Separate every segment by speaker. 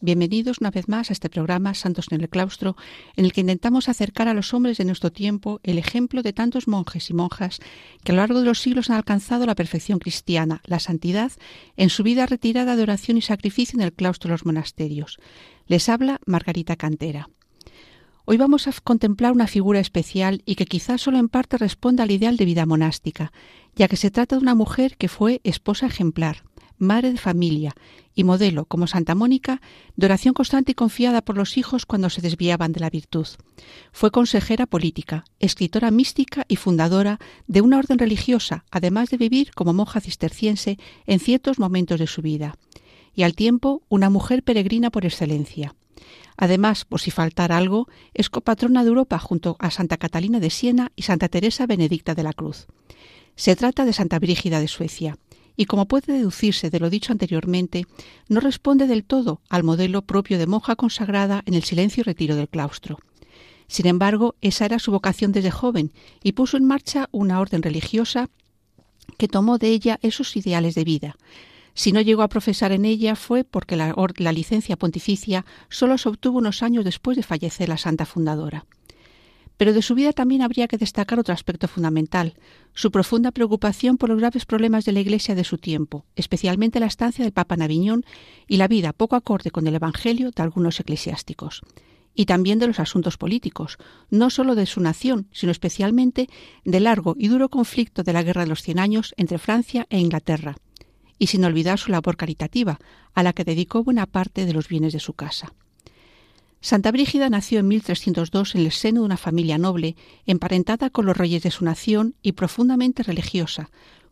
Speaker 1: bienvenidos una vez más a este programa Santos en el Claustro, en el que intentamos acercar a los hombres de nuestro tiempo el ejemplo de tantos monjes y monjas que a lo largo de los siglos han alcanzado la perfección cristiana, la santidad, en su vida retirada de oración y sacrificio en el claustro de los monasterios. Les habla Margarita Cantera. Hoy vamos a contemplar una figura especial y que quizás solo en parte responda al ideal de vida monástica, ya que se trata de una mujer que fue esposa ejemplar, madre de familia y modelo, como Santa Mónica, de oración constante y confiada por los hijos cuando se desviaban de la virtud. Fue consejera política, escritora mística y fundadora de una orden religiosa, además de vivir como monja cisterciense en ciertos momentos de su vida. Y al tiempo, una mujer peregrina por excelencia. Además, por si faltara algo, es copatrona de Europa junto a Santa Catalina de Siena y Santa Teresa Benedicta de la Cruz. Se trata de Santa Brígida de Suecia, y como puede deducirse de lo dicho anteriormente, no responde del todo al modelo propio de monja consagrada en el silencio y retiro del claustro. Sin embargo, esa era su vocación desde joven y puso en marcha una orden religiosa que tomó de ella esos ideales de vida. Si no llegó a profesar en ella fue porque la, licencia pontificia solo se obtuvo unos años después de fallecer la santa fundadora. Pero de su vida también habría que destacar otro aspecto fundamental, su profunda preocupación por los graves problemas de la Iglesia de su tiempo, especialmente la estancia del Papa en y la vida poco acorde con el Evangelio de algunos eclesiásticos y también de los asuntos políticos, no sólo de su nación, sino especialmente del largo y duro conflicto de la Guerra de los Cien Años entre Francia e Inglaterra, y sin olvidar su labor caritativa, a la que dedicó buena parte de los bienes de su casa. Santa Brígida nació en 1302 en el seno de una familia noble, emparentada con los reyes de su nación y profundamente religiosa,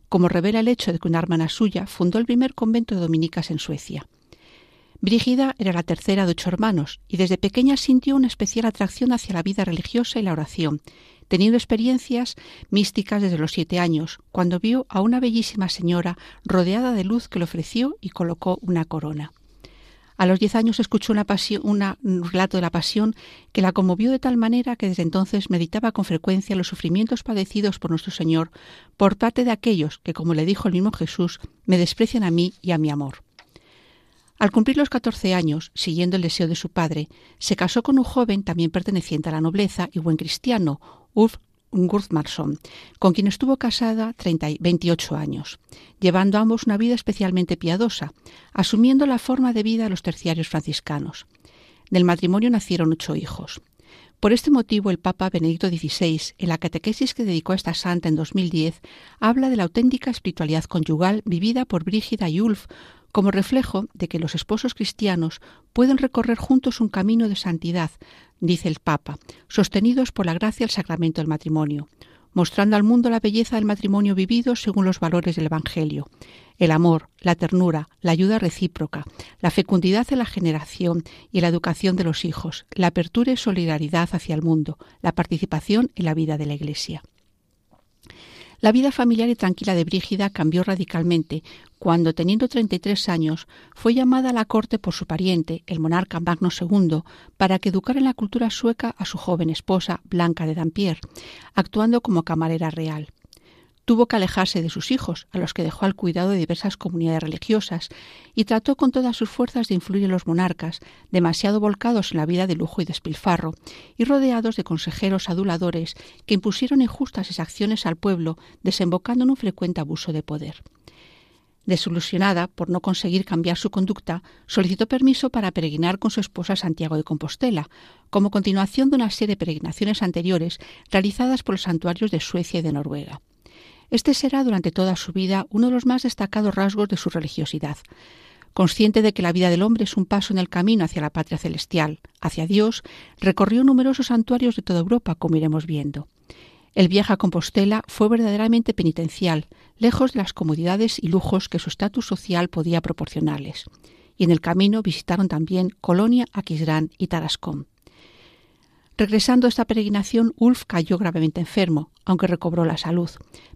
Speaker 1: como revela el hecho de que una hermana suya fundó el primer convento de dominicas en Suecia. Brígida era la tercera de ocho hermanos y desde pequeña sintió una especial atracción hacia la vida religiosa y la oración, teniendo experiencias místicas desde los siete años, cuando vio a una bellísima señora rodeada de luz que le ofreció y colocó una corona. A los diez años escuchó un relato de la pasión que la conmovió de tal manera que desde entonces meditaba con frecuencia los sufrimientos padecidos por nuestro Señor por parte de aquellos que, como le dijo el mismo Jesús, me desprecian a mí y a mi amor. Al cumplir los catorce años, siguiendo el deseo de su padre, se casó con un joven también perteneciente a la nobleza y buen cristiano, Ulf Gurthmarsson, con quien estuvo casada 30, 28 años, llevando ambos una vida especialmente piadosa, asumiendo la forma de vida de los terciarios franciscanos. Del matrimonio nacieron ocho hijos. Por este motivo, el Papa Benedicto XVI, en la catequesis que dedicó a esta santa en 2010, habla de la auténtica espiritualidad conyugal vivida por Brígida y Ulf como reflejo de que los esposos cristianos pueden recorrer juntos un camino de santidad, dice el Papa, sostenidos por la gracia del sacramento del matrimonio, mostrando al mundo la belleza del matrimonio vivido según los valores del Evangelio, el amor, la ternura, la ayuda recíproca, la fecundidad de la generación y la educación de los hijos, la apertura y solidaridad hacia el mundo, la participación en la vida de la Iglesia. La vida familiar y tranquila de Brígida cambió radicalmente cuando, teniendo 33 años, fue llamada a la corte por su pariente, el monarca Magno II, para que educara en la cultura sueca a su joven esposa, Blanca de Dampierre, actuando como camarera real. Tuvo que alejarse de sus hijos, a los que dejó al cuidado de diversas comunidades religiosas, y trató con todas sus fuerzas de influir en los monarcas, demasiado volcados en la vida de lujo y despilfarro, y rodeados de consejeros aduladores que impusieron injustas exacciones al pueblo, desembocando en un frecuente abuso de poder. Desilusionada por no conseguir cambiar su conducta, solicitó permiso para peregrinar con su esposa Santiago de Compostela, como continuación de una serie de peregrinaciones anteriores realizadas por los santuarios de Suecia y de Noruega. Este será durante toda su vida uno de los más destacados rasgos de su religiosidad. Consciente de que la vida del hombre es un paso en el camino hacia la patria celestial, hacia Dios, recorrió numerosos santuarios de toda Europa, como iremos viendo. El viaje a Compostela fue verdaderamente penitencial, lejos de las comodidades y lujos que su estatus social podía proporcionarles. Y en el camino visitaron también Colonia, Aquisgrán y Tarascón. Regresando a esta peregrinación, Ulf cayó gravemente enfermo, aunque recobró la salud.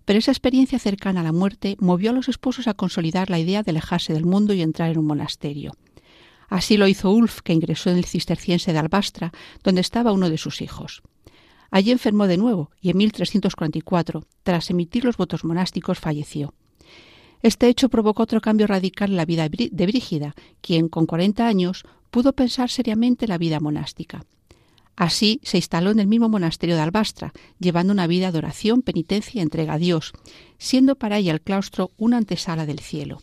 Speaker 1: Pero esa experiencia cercana a la muerte movió a los esposos a consolidar la idea de alejarse del mundo y entrar en un monasterio. Así lo hizo Ulf, que ingresó en el cisterciense de Albastra, donde estaba uno de sus hijos. Allí enfermó de nuevo y en 1344, tras emitir los votos monásticos, falleció. Este hecho provocó otro cambio radical en la vida de Brígida, quien, con 40 años, pudo pensar seriamente la vida monástica. Así se instaló en el mismo monasterio de Albastra, llevando una vida de oración, penitencia y entrega a Dios, siendo para ella el claustro una antesala del cielo.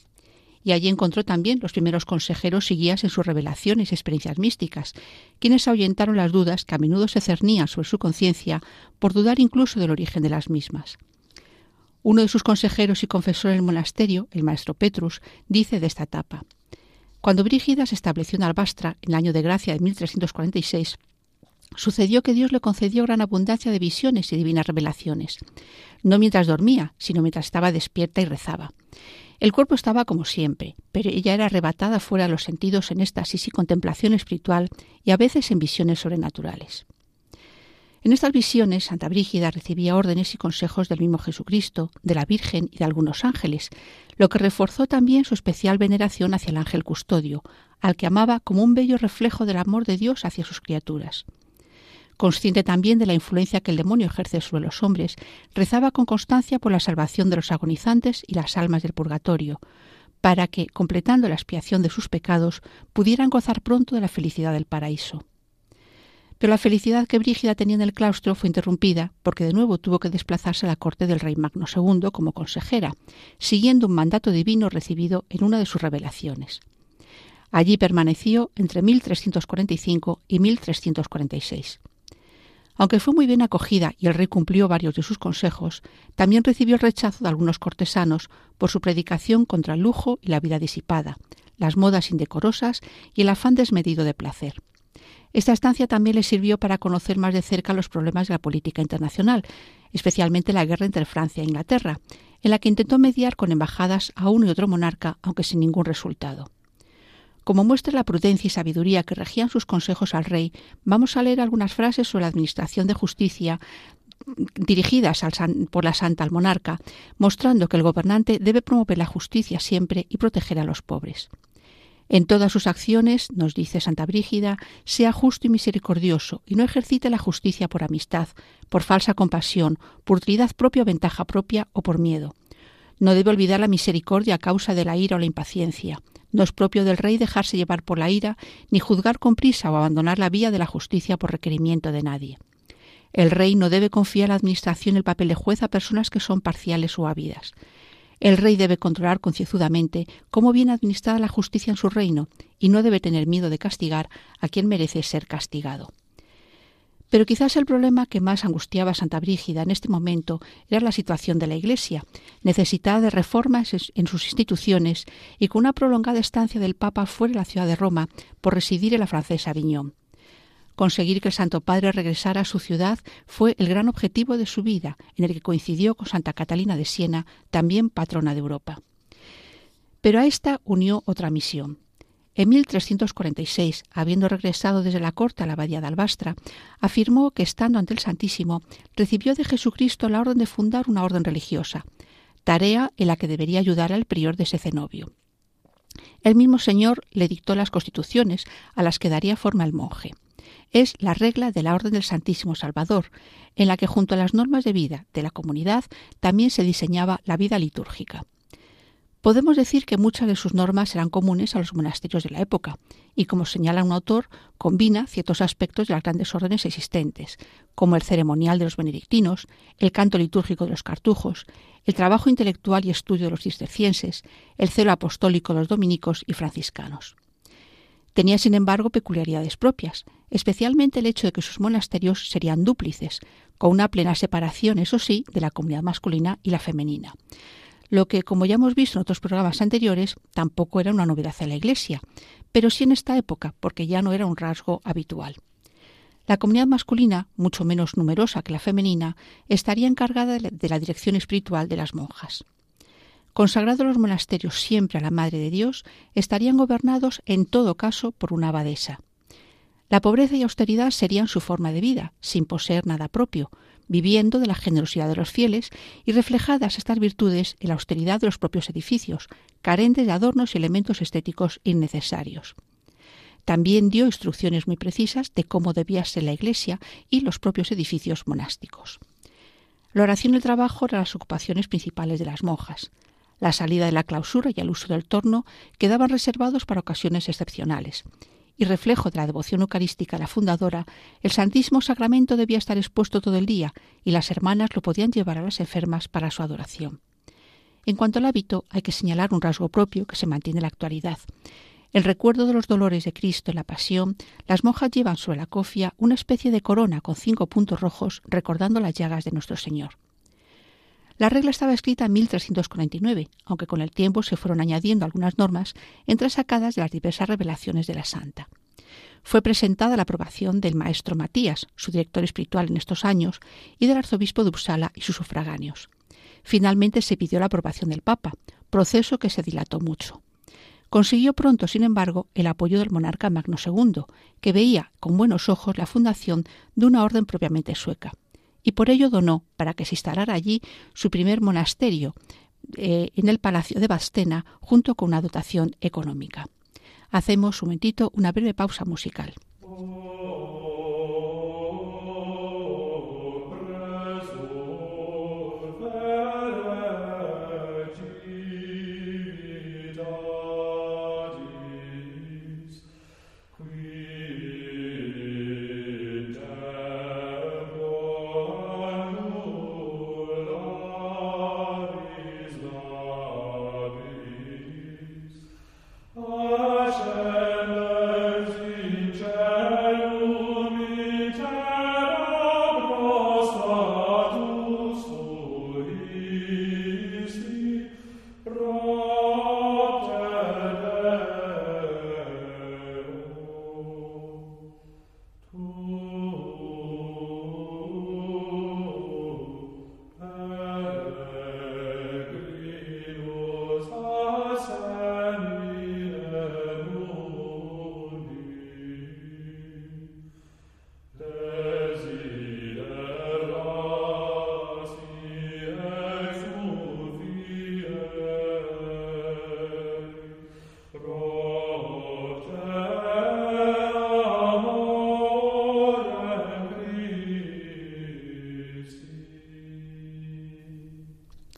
Speaker 1: Y allí encontró también los primeros consejeros y guías en sus revelaciones y experiencias místicas, quienes ahuyentaron las dudas que a menudo se cernían sobre su conciencia por dudar incluso del origen de las mismas. Uno de sus consejeros y confesores en el monasterio, el maestro Petrus, dice de esta etapa. Cuando Brígida se estableció en Albastra en el año de gracia de 1346, Sucedió que Dios le concedió gran abundancia de visiones y divinas revelaciones, no mientras dormía, sino mientras estaba despierta y rezaba. El cuerpo estaba como siempre, pero ella era arrebatada fuera de los sentidos en éxtasis y contemplación espiritual y a veces en visiones sobrenaturales. En estas visiones, Santa Brígida recibía órdenes y consejos del mismo Jesucristo, de la Virgen y de algunos ángeles, lo que reforzó también su especial veneración hacia el ángel custodio, al que amaba como un bello reflejo del amor de Dios hacia sus criaturas. Consciente también de la influencia que el demonio ejerce sobre los hombres, rezaba con constancia por la salvación de los agonizantes y las almas del purgatorio, para que, completando la expiación de sus pecados, pudieran gozar pronto de la felicidad del paraíso. Pero la felicidad que Brígida tenía en el claustro fue interrumpida porque de nuevo tuvo que desplazarse a la corte del rey Magno II como consejera, siguiendo un mandato divino recibido en una de sus revelaciones. Allí permaneció entre 1345 y 1346. Aunque fue muy bien acogida y el rey cumplió varios de sus consejos, también recibió el rechazo de algunos cortesanos por su predicación contra el lujo y la vida disipada, las modas indecorosas y el afán desmedido de placer. Esta estancia también le sirvió para conocer más de cerca los problemas de la política internacional, especialmente la guerra entre Francia e Inglaterra, en la que intentó mediar con embajadas a uno y otro monarca, aunque sin ningún resultado. Como muestra la prudencia y sabiduría que regían sus consejos al rey, vamos a leer algunas frases sobre la administración de justicia dirigidas por la Santa al monarca, mostrando que el gobernante debe promover la justicia siempre y proteger a los pobres. En todas sus acciones, nos dice Santa Brígida, sea justo y misericordioso, y no ejercite la justicia por amistad, por falsa compasión, por utilidad propia o ventaja propia o por miedo. No debe olvidar la misericordia a causa de la ira o la impaciencia. No es propio del rey dejarse llevar por la ira, ni juzgar con prisa o abandonar la vía de la justicia por requerimiento de nadie. El rey no debe confiar la administración el papel de juez a personas que son parciales o ávidas. El rey debe controlar concienzudamente cómo viene administrada la justicia en su reino y no debe tener miedo de castigar a quien merece ser castigado. Pero quizás el problema que más angustiaba a Santa Brígida en este momento era la situación de la Iglesia, necesitada de reformas en sus instituciones y con una prolongada estancia del Papa fuera de la ciudad de Roma por residir en la francesa Aviñón. Conseguir que el Santo Padre regresara a su ciudad fue el gran objetivo de su vida, en el que coincidió con Santa Catalina de Siena, también patrona de Europa. Pero a esta unió otra misión, en 1346, habiendo regresado desde la corte a la abadía de Albastra, afirmó que estando ante el Santísimo, recibió de Jesucristo la orden de fundar una orden religiosa, tarea en la que debería ayudar al prior de ese cenobio. El mismo Señor le dictó las constituciones a las que daría forma el monje. Es la regla de la Orden del Santísimo Salvador, en la que junto a las normas de vida de la comunidad también se diseñaba la vida litúrgica. Podemos decir que muchas de sus normas eran comunes a los monasterios de la época, y como señala un autor, combina ciertos aspectos de las grandes órdenes existentes, como el ceremonial de los benedictinos, el canto litúrgico de los cartujos, el trabajo intelectual y estudio de los cistercienses, el celo apostólico de los dominicos y franciscanos. Tenía, sin embargo, peculiaridades propias, especialmente el hecho de que sus monasterios serían dúplices, con una plena separación, eso sí, de la comunidad masculina y la femenina lo que, como ya hemos visto en otros programas anteriores, tampoco era una novedad en la Iglesia, pero sí en esta época, porque ya no era un rasgo habitual. La comunidad masculina, mucho menos numerosa que la femenina, estaría encargada de la dirección espiritual de las monjas. Consagrados los monasterios siempre a la Madre de Dios, estarían gobernados en todo caso por una abadesa. La pobreza y austeridad serían su forma de vida, sin poseer nada propio, viviendo de la generosidad de los fieles y reflejadas estas virtudes en la austeridad de los propios edificios, carentes de adornos y elementos estéticos innecesarios. También dio instrucciones muy precisas de cómo debía ser la iglesia y los propios edificios monásticos. La oración y el trabajo eran las ocupaciones principales de las monjas. La salida de la clausura y el uso del torno quedaban reservados para ocasiones excepcionales, y reflejo de la devoción eucarística la fundadora, el Santísimo Sacramento debía estar expuesto todo el día y las hermanas lo podían llevar a las enfermas para su adoración. En cuanto al hábito, hay que señalar un rasgo propio que se mantiene en la actualidad. El recuerdo de los dolores de Cristo en la Pasión, las monjas llevan sobre la cofia una especie de corona con cinco puntos rojos recordando las llagas de nuestro Señor. La regla estaba escrita en 1349, aunque con el tiempo se fueron añadiendo algunas normas entresacadas de las diversas revelaciones de la santa. Fue presentada la aprobación del maestro Matías, su director espiritual en estos años, y del arzobispo de Uppsala y sus sufragáneos. Finalmente se pidió la aprobación del Papa, proceso que se dilató mucho. Consiguió pronto, sin embargo, el apoyo del monarca Magno II, que veía con buenos ojos la fundación de una orden propiamente sueca y por ello donó para que se instalara allí su primer monasterio eh, en el Palacio de Bastena junto con una dotación económica. Hacemos un momentito una breve pausa musical.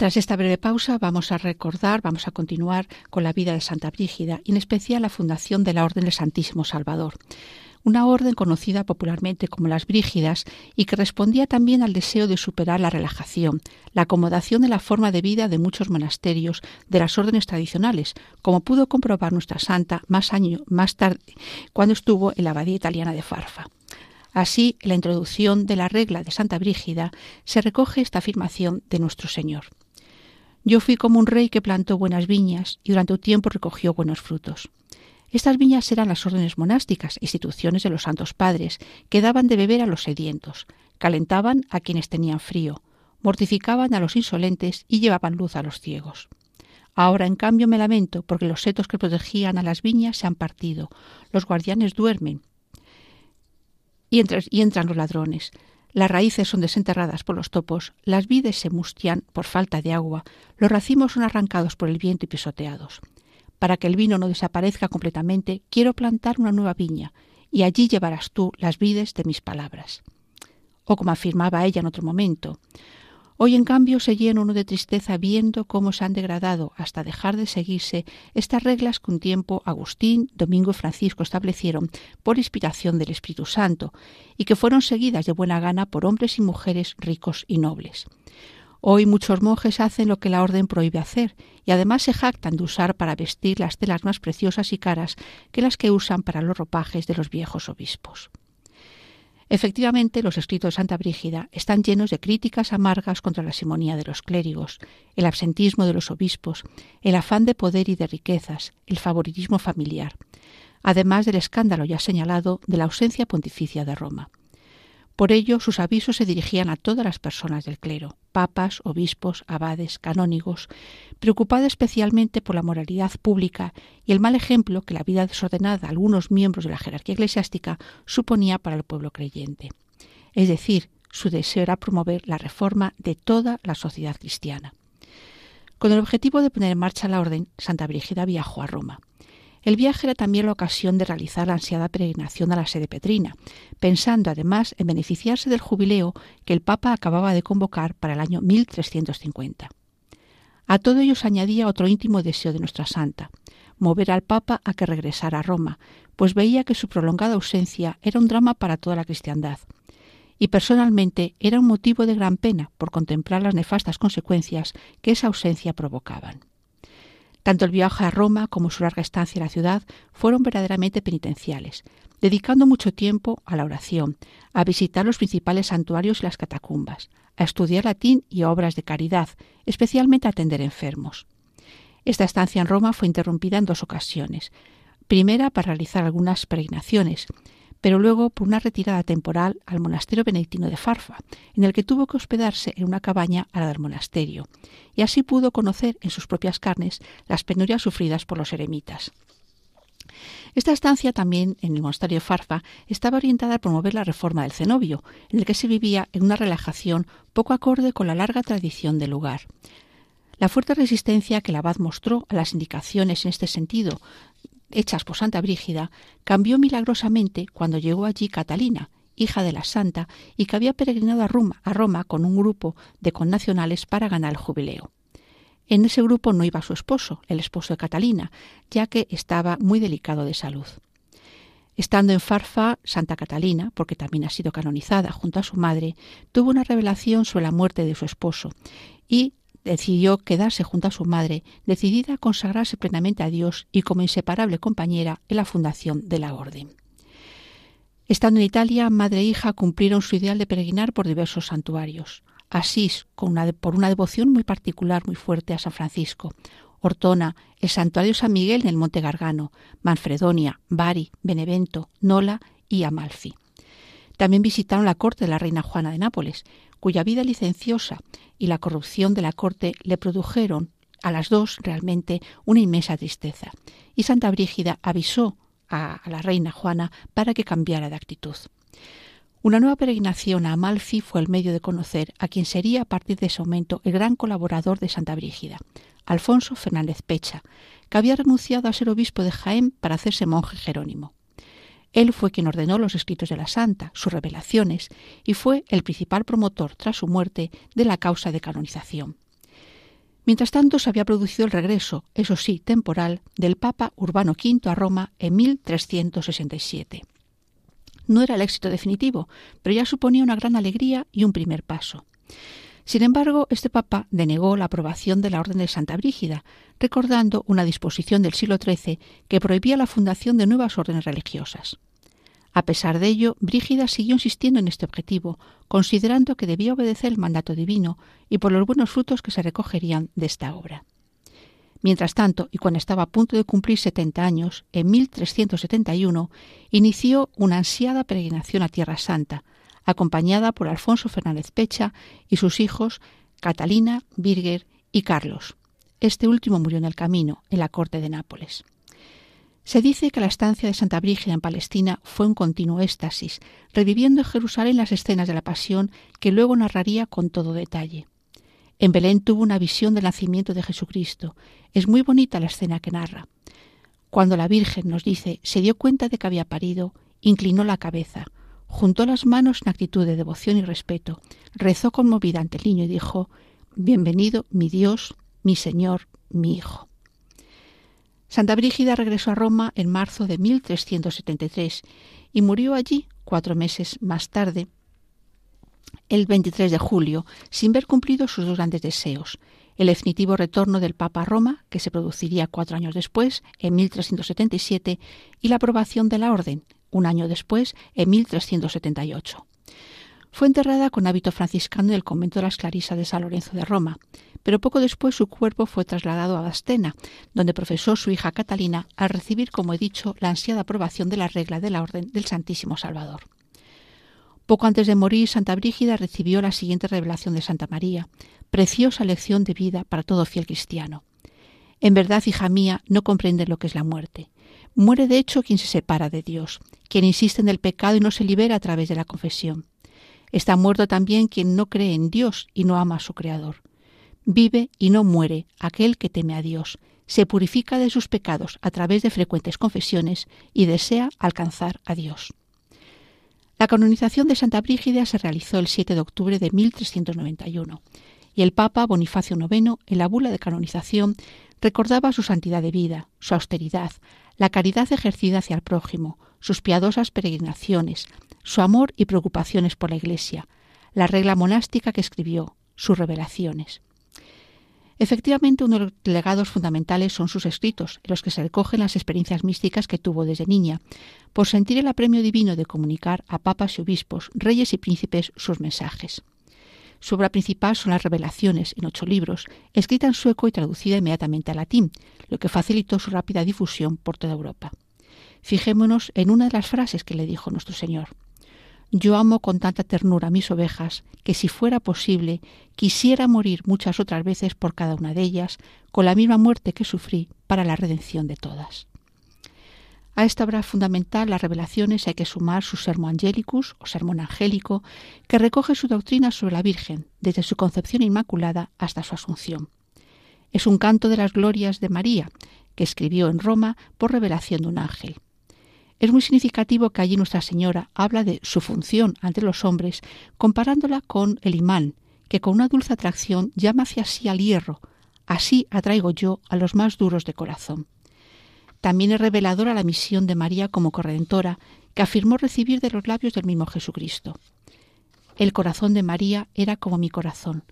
Speaker 1: Tras esta breve pausa vamos a recordar, vamos a continuar con la vida de Santa Brígida y en especial la fundación de la Orden del Santísimo Salvador una orden conocida popularmente como las Brígidas y que respondía también al deseo de superar la relajación, la acomodación de la forma de vida de muchos monasterios de las órdenes tradicionales, como pudo comprobar nuestra santa más más tarde cuando estuvo en la abadía italiana de Farfa. Así, en la introducción de la regla de Santa Brígida se recoge esta afirmación de nuestro Señor. Yo fui como un rey que plantó buenas viñas y durante un tiempo recogió buenos frutos. Estas viñas eran las órdenes monásticas, instituciones de los santos padres, que daban de beber a los sedientos, calentaban a quienes tenían frío, mortificaban a los insolentes y llevaban luz a los ciegos. Ahora, en cambio, me lamento porque los setos que protegían a las viñas se han partido, los guardianes duermen y, entran los ladrones. Las raíces son desenterradas por los topos, las vides se mustian por falta de agua, los racimos son arrancados por el viento y pisoteados. Para que el vino no desaparezca completamente, quiero plantar una nueva viña, y allí llevarás tú las vides de mis palabras. O como afirmaba ella en otro momento, Hoy, en cambio, se llena uno de tristeza viendo cómo se han degradado hasta dejar de seguirse estas reglas que un tiempo Agustín, Domingo y Francisco establecieron por inspiración del Espíritu Santo y que fueron seguidas de buena gana por hombres y mujeres ricos y nobles. Hoy muchos monjes hacen lo que la orden prohíbe hacer y además se jactan de usar para vestir las telas más preciosas y caras que las que usan para los ropajes de los viejos obispos. Efectivamente, los escritos de Santa Brígida están llenos de críticas amargas contra la simonía de los clérigos, el absentismo de los obispos, el afán de poder y de riquezas, el favoritismo familiar, además del escándalo ya señalado de la ausencia pontificia de Roma. Por ello, sus avisos se dirigían a todas las personas del clero, papas, obispos, abades, canónigos, preocupada especialmente por la moralidad pública y el mal ejemplo que la vida desordenada de algunos miembros de la jerarquía eclesiástica suponía para el pueblo creyente. Es decir, su deseo era promover la reforma de toda la sociedad cristiana. Con el objetivo de poner en marcha la orden, Santa Brígida viajó a Roma. El viaje era también la ocasión de realizar la ansiada peregrinación a la sede petrina, pensando además en beneficiarse del jubileo que el Papa acababa de convocar para el año 1350. A todo ello se añadía otro íntimo deseo de nuestra santa, mover al Papa a que regresara a Roma, pues veía que su prolongada ausencia era un drama para toda la cristiandad. Y personalmente era un motivo de gran pena por contemplar las nefastas consecuencias que esa ausencia provocaban. Tanto el viaje a Roma como su larga estancia en la ciudad fueron verdaderamente penitenciales, dedicando mucho tiempo a la oración, a visitar los principales santuarios y las catacumbas, a estudiar latín y obras de caridad, especialmente a atender enfermos. Esta estancia en Roma fue interrumpida en dos ocasiones. Primera para realizar algunas peregrinaciones pero luego por una retirada temporal al monasterio benedictino de Farfa, en el que tuvo que hospedarse en una cabaña a la del monasterio, y así pudo conocer en sus propias carnes las penurias sufridas por los eremitas. Esta estancia también en el monasterio de Farfa estaba orientada a promover la reforma del cenobio, en el que se vivía en una relajación poco acorde con la larga tradición del lugar. La fuerte resistencia que el abad mostró a las indicaciones en este sentido hechas por Santa Brígida, cambió milagrosamente cuando llegó allí Catalina, hija de la santa, y que había peregrinado a Roma, a Roma con un grupo de connacionales para ganar el jubileo. En ese grupo no iba su esposo, el esposo de Catalina, ya que estaba muy delicado de salud. Estando en Farfa, Santa Catalina, porque también ha sido canonizada junto a su madre, tuvo una revelación sobre la muerte de su esposo y decidió quedarse junto a su madre, decidida a consagrarse plenamente a Dios y como inseparable compañera en la fundación de la Orden. Estando en Italia, madre e hija cumplieron su ideal de peregrinar por diversos santuarios. Asís, con por una devoción muy particular, muy fuerte a San Francisco. Ortona, el santuario San Miguel en el Monte Gargano, Manfredonia, Bari, Benevento, Nola y Amalfi. También visitaron la corte de la reina Juana de Nápoles, cuya vida licenciosa y la corrupción de la corte le produjeron a las dos realmente una inmensa tristeza. Y Santa Brígida avisó a, la reina Juana para que cambiara de actitud. Una nueva peregrinación a Amalfi fue el medio de conocer a quien sería a partir de ese momento el gran colaborador de Santa Brígida, Alfonso Fernández Pecha, que había renunciado a ser obispo de Jaén para hacerse monje jerónimo. Él fue quien ordenó los escritos de la santa, sus revelaciones, y fue el principal promotor, tras su muerte, de la causa de canonización. Mientras tanto, se había producido el regreso, eso sí, temporal, del Papa Urbano V a Roma en 1367. No era el éxito definitivo, pero ya suponía una gran alegría y un primer paso. Sin embargo, este papa denegó la aprobación de la Orden de Santa Brígida, recordando una disposición del siglo XIII que prohibía la fundación de nuevas órdenes religiosas. A pesar de ello, Brígida siguió insistiendo en este objetivo, considerando que debía obedecer el mandato divino y por los buenos frutos que se recogerían de esta obra. Mientras tanto, y cuando estaba a punto de cumplir 70 años, en 1371, inició una ansiada peregrinación a Tierra Santa, acompañada por Alfonso Fernández Pecha y sus hijos Catalina, Birger y Carlos. Este último murió en el camino, en la corte de Nápoles. Se dice que la estancia de Santa Brígida en Palestina fue un continuo éxtasis, reviviendo en Jerusalén las escenas de la pasión que luego narraría con todo detalle. En Belén tuvo una visión del nacimiento de Jesucristo. Es muy bonita la escena que narra. Cuando la Virgen nos dice se dio cuenta de que había parido, inclinó la cabeza, juntó las manos en actitud de devoción y respeto, rezó conmovida ante el niño y dijo Bienvenido, mi Dios, mi Señor, mi Hijo. Santa Brígida regresó a Roma en marzo de 1373 y murió allí cuatro meses más tarde, el 23 de julio, sin ver cumplido sus dos grandes deseos, el definitivo retorno del Papa a Roma, que se produciría cuatro años después, en 1377, y la aprobación de la Orden, un año después, en 1378. Fue enterrada con hábito franciscano en el convento de las Clarisas de San Lorenzo de Roma, pero poco después su cuerpo fue trasladado a Bastena, donde profesó su hija Catalina al recibir, como he dicho, la ansiada aprobación de la regla de la Orden del Santísimo Salvador. Poco antes de morir, Santa Brígida recibió la siguiente revelación de Santa María, preciosa lección de vida para todo fiel cristiano. En verdad, hija mía, no comprende lo que es la muerte. Muere de hecho quien se separa de Dios, quien insiste en el pecado y no se libera a través de la confesión. Está muerto también quien no cree en Dios y no ama a su Creador. Vive y no muere aquel que teme a Dios, se purifica de sus pecados a través de frecuentes confesiones y desea alcanzar a Dios. La canonización de Santa Brígida se realizó el 7 de octubre de 1391 y el Papa Bonifacio IX, en la bula de canonización, recordaba su santidad de vida, su austeridad, la caridad ejercida hacia el prójimo, sus piadosas peregrinaciones, su amor y preocupaciones por la Iglesia, la regla monástica que escribió, sus revelaciones. Efectivamente, uno de los legados fundamentales son sus escritos, en los que se recogen las experiencias místicas que tuvo desde niña, por sentir el apremio divino de comunicar a papas y obispos, reyes y príncipes sus mensajes. Su obra principal son las Revelaciones, en ocho libros, escrita en sueco y traducida inmediatamente al latín, lo que facilitó su rápida difusión por toda Europa. Fijémonos en una de las frases que le dijo nuestro Señor. Yo amo con tanta ternura a mis ovejas que si fuera posible quisiera morir muchas otras veces por cada una de ellas, con la misma muerte que sufrí para la redención de todas. A esta obra fundamental, las revelaciones, hay que sumar su Sermo Angelicus o Sermón Angélico, que recoge su doctrina sobre la Virgen, desde su concepción inmaculada hasta su asunción. Es un canto de las glorias de María, que escribió en Roma por revelación de un ángel. Es muy significativo que allí Nuestra Señora habla de su función ante los hombres, comparándola con el imán, que con una dulce atracción llama hacia sí al hierro. Así atraigo yo a los más duros de corazón. También es reveladora la misión de María como corredentora, que afirmó recibir de los labios del mismo Jesucristo. El corazón de María era como mi corazón.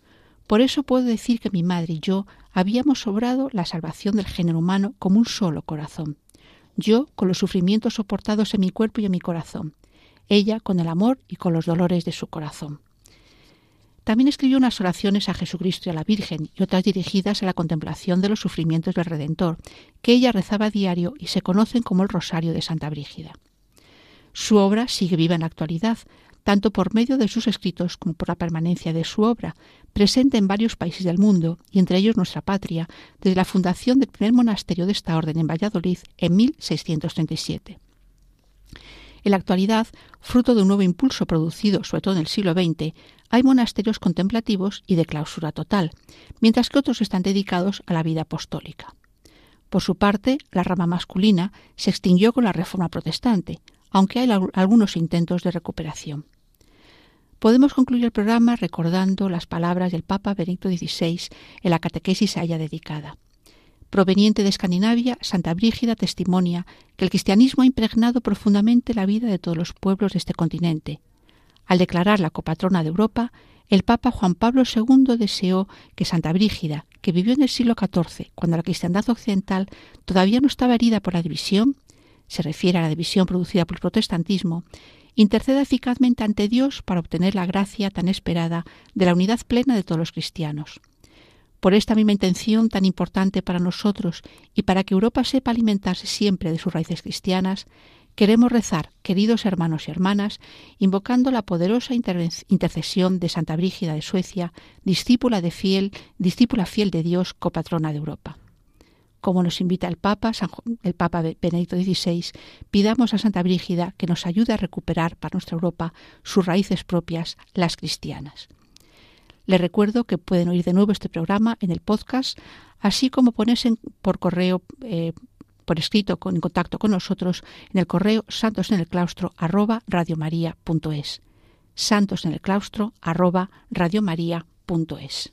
Speaker 1: Por eso puedo decir que mi madre y yo habíamos obrado la salvación del género humano como un solo corazón yo con los sufrimientos soportados en mi cuerpo y en mi corazón, ella con el amor y con los dolores de su corazón. También escribió unas oraciones a Jesucristo y a la Virgen y otras dirigidas a la contemplación de los sufrimientos del Redentor, que ella rezaba a diario y se conocen como el Rosario de Santa Brígida. Su obra sigue viva en la actualidad, tanto por medio de sus escritos como por la permanencia de su obra, presente en varios países del mundo, y entre ellos nuestra patria, desde la fundación del primer monasterio de esta orden en Valladolid en 1637. En la actualidad, fruto de un nuevo impulso producido sobre todo en el siglo XX, hay monasterios contemplativos y de clausura total, mientras que otros están dedicados a la vida apostólica. Por su parte, la rama masculina se extinguió con la Reforma Protestante, aunque hay algunos intentos de recuperación. Podemos concluir el programa recordando las palabras del Papa Benedicto XVI en la catequesis a ella dedicada. Proveniente de Escandinavia, Santa Brígida testimonia que el cristianismo ha impregnado profundamente la vida de todos los pueblos de este continente. Al declarar la copatrona de Europa, el Papa Juan Pablo II deseó que Santa Brígida, que vivió en el siglo XIV, cuando la cristiandad occidental todavía no estaba herida por la división, se refiere a la división producida por el protestantismo, interceda eficazmente ante Dios para obtener la gracia tan esperada de la unidad plena de todos los cristianos. Por esta misma intención tan importante para nosotros y para que Europa sepa alimentarse siempre de sus raíces cristianas, queremos rezar, queridos hermanos y hermanas, invocando la poderosa intercesión de Santa Brígida de Suecia, discípula de fiel, discípula fiel de Dios, copatrona de Europa como nos invita el Papa, el Papa Benedicto XVI, pidamos a Santa Brígida que nos ayude a recuperar para nuestra Europa sus raíces propias, las cristianas. Les recuerdo que pueden oír de nuevo este programa en el podcast, así como ponerse por correo, eh, por escrito, con, en contacto con nosotros en el correo santosenelclaustro arroba radiomaria.es. Santos en el claustro arroba radiomaria.es.